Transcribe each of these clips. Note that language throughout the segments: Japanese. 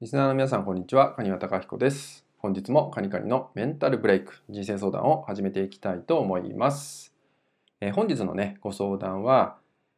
リスナーの皆さん、こんにちは。蟹和隆彦です。本日もカニカニのメンタルブレイク、人生相談を始めていきたいと思います。えー、本日のね、ご相談は、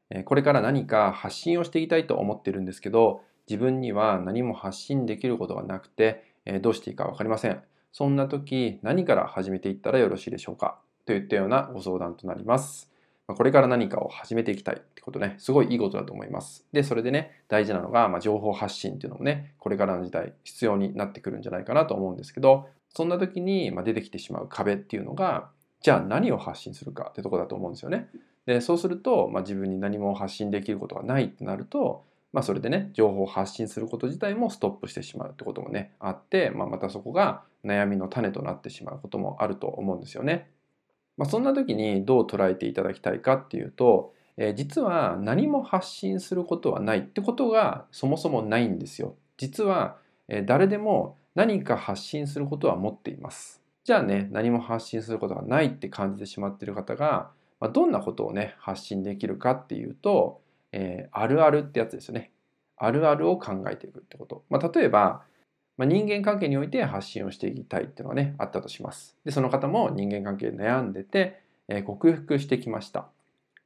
えー、これから何か発信をしていきたいと思ってるんですけど、自分には何も発信できることがなくて、えー、どうしていいかわかりません。そんな時、何から始めていったらよろしいでしょうか？といったようなご相談となります。これから何かを始めていきたいってことね、すごいいいことだと思います。で、それでね、大事なのが、ま、情報発信っていうのもね、これからの時代必要になってくるんじゃないかなと思うんですけど、そんな時に、ま出てきてしまう壁っていうのが、じゃあ何を発信するかってとこだと思うんですよね。で、そうすると、ま、自分に何も発信できることがないってなると、まあ、それでね、情報を発信すること自体もストップしてしまうってこともね、あって、まあ、またそこが悩みの種となってしまうこともあると思うんですよね。まあ、そんな時にどう捉えていただきたいかっていうと、えー、実は何も発信することはないってことがそもそもないんですよ。実は、え、誰でも何か発信することは持っています。じゃあね、何も発信することがないって感じてしまっている方が、まあ、どんなことをね、発信できるかっていうと、えー、あるあるってやつですよね。あるあるを考えていくってこと。まあ、例えば、まあ、人間関係において発信をしていきたいっていうのがね、あったとします。で、その方も人間関係で悩んでて、えー、克服してきました。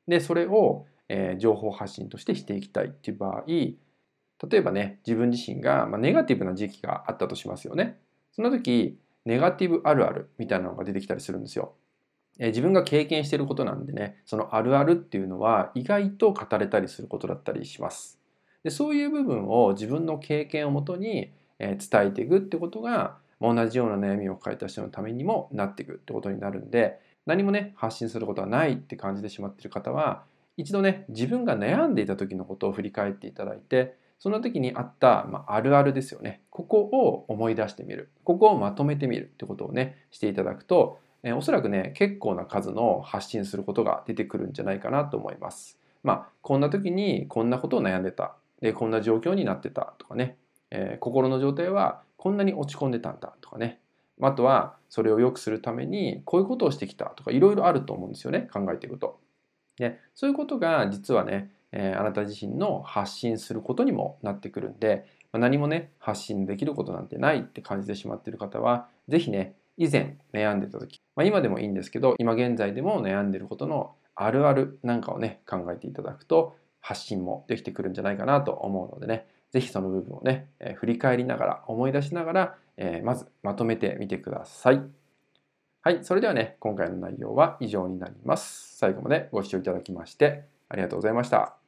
で、それを、えー、情報発信としてしていきたいっていう場合、例えばね、自分自身が、まあ、ネガティブな時期があったとしますよね。その時、ネガティブあるあるみたいなのが出てきたりするんですよ。え、自分が経験してることなんでね、そのあるあるっていうのは意外と語れたりすることだったりします。でそういう部分を自分の経験をもとに伝えていくってことが同じような悩みを抱えた人のためにもなっていくってことになるんで何もね発信することはないって感じてしまっている方は一度ね自分が悩んでいた時のことを振り返っていただいてその時にあった、まあ、あるあるですよね。ここを思い出してみる。ここをまとめてみるってことをねしていただくと、えおそらくね結構な数の発信することが出てくるんじゃないかなと思います。まあこんな時にこんなことを悩んでた。でこんな状況になってたとかね。えー、心の状態はこんなに落ち込んでたんだとかね。あとはそれを良くするためにこういうことをしてきたとかいろいろあると思うんですよね。考えていくと。でそういうことが実はね、えー、あなた自身の発信することにもなってくるんで、まあ、何もね発信できることなんてないって感じてしまっている方は是非ね以前悩んでた時、まあ、今でもいいんですけど今現在でも悩んでることのあるあるなんかをね考えていただくと発信もできてくるんじゃないかなと思うのでね。ぜひその部分をね、えー、振り返りながら、思い出しながら、えー、まずまとめてみてください。はい、それではね、今回の内容は以上になります。最後までご視聴いただきましてありがとうございました。